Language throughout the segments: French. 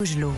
Oslo.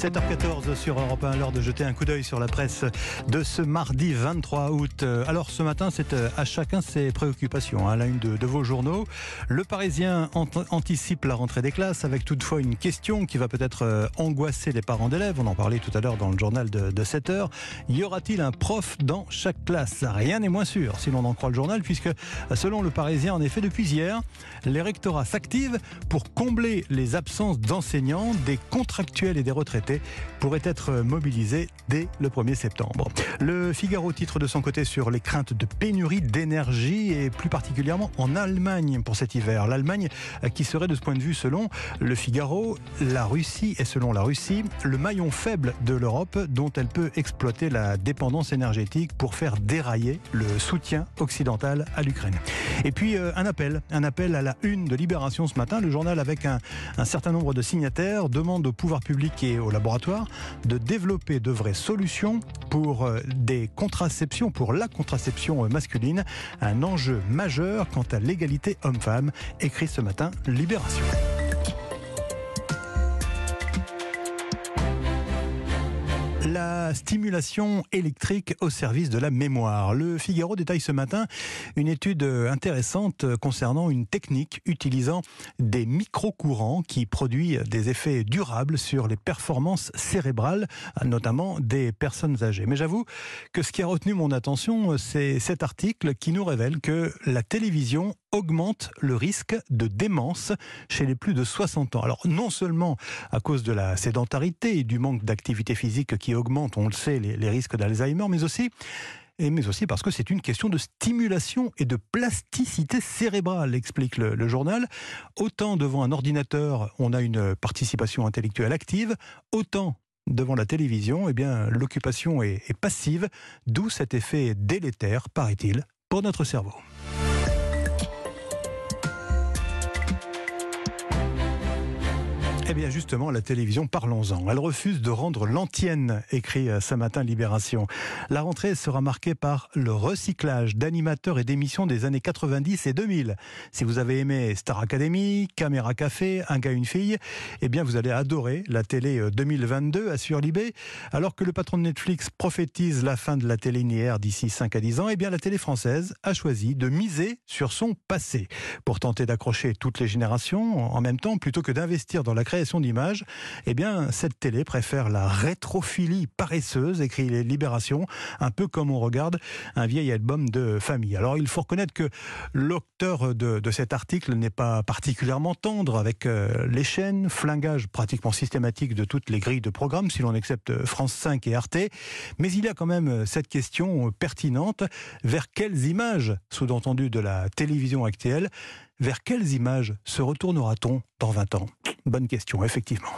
7h14 sur Europe 1, l'heure de jeter un coup d'œil sur la presse de ce mardi 23 août. Alors ce matin, c'est euh, à chacun ses préoccupations. À hein, une de, vos journaux, le Parisien anticipe la rentrée des classes avec toutefois une question qui va peut-être euh, angoisser les parents d'élèves. On en parlait tout à l'heure dans le journal de, de 7h. Y aura-t-il un prof dans chaque classe? Rien n'est moins sûr si l'on en croit le journal puisque selon le Parisien, en effet, depuis hier, les rectorats s'activent pour combler les absences d'enseignants, des contractuels et des retraités pourrait être mobilisé dès le 1er septembre. Le Figaro titre de son côté sur les craintes de pénurie d'énergie et plus particulièrement en Allemagne pour cet hiver. L'Allemagne qui serait de ce point de vue selon le Figaro, la Russie est selon la Russie le maillon faible de l'Europe dont elle peut exploiter la dépendance énergétique pour faire dérailler le soutien occidental à l'Ukraine. Et puis euh, un appel, un appel à la une de Libération ce matin. Le journal avec un, certain nombre de signataires demande au pouvoir public et laboratoire de développer de vraies solutions pour euh, des contraceptions, pour la contraception euh, masculine, un enjeu majeur quant à l'égalité homme-femme, écrit ce matin Libération. Stimulation électrique au service de la mémoire. Le Figaro détaille ce matin une étude intéressante concernant une technique utilisant des micro-courants qui produit des effets durables sur les performances cérébrales, notamment des personnes âgées. Mais j'avoue que ce qui a retenu mon attention, c'est cet article qui nous révèle que la télévision augmente le risque de démence chez les plus de 60 ans. Alors non seulement à cause de la sédentarité et du manque d'activité physique qui augmente, on le sait, les, risques d'Alzheimer, mais aussi parce que c'est une question de stimulation et de plasticité cérébrale, explique le, journal. Autant devant un ordinateur, on a une participation intellectuelle active, autant devant la télévision, eh l'occupation est passive, d'où cet effet délétère, paraît-il, pour notre cerveau. Eh bien justement, la télévision, parlons-en. Elle refuse de rendre l'antienne, écrit euh, ce matin Libération. La rentrée sera marquée par le recyclage d'animateurs et d'émissions des années 90 et 2000. Si vous avez aimé Star Academy, Caméra Café, Un gars, une fille, eh bien vous allez adorer la télé 2022, euh, assure Libé. Alors que le patron de Netflix prophétise la fin de la télé linéaire d'ici 5 à 10 ans, eh bien la télé française a choisi de miser sur son passé pour tenter d'accrocher toutes les générations en même temps plutôt que d'investir dans la création d'images, eh bien, cette télé préfère la rétrophilie paresseuse, écrit les Libérations, un peu comme on regarde un vieil album de famille. Alors, il faut reconnaître que l'auteur de, cet article n'est pas particulièrement tendre avec euh, les chaînes, flingage pratiquement systématique de toutes les grilles de programmes, si l'on accepte France 5 et Arte, mais il y a quand même cette question pertinente, vers quelles images, sous-entendu de la télévision actuelle, vers quelles images se retournera-t-on dans 20 ans? Bonne question, effectivement.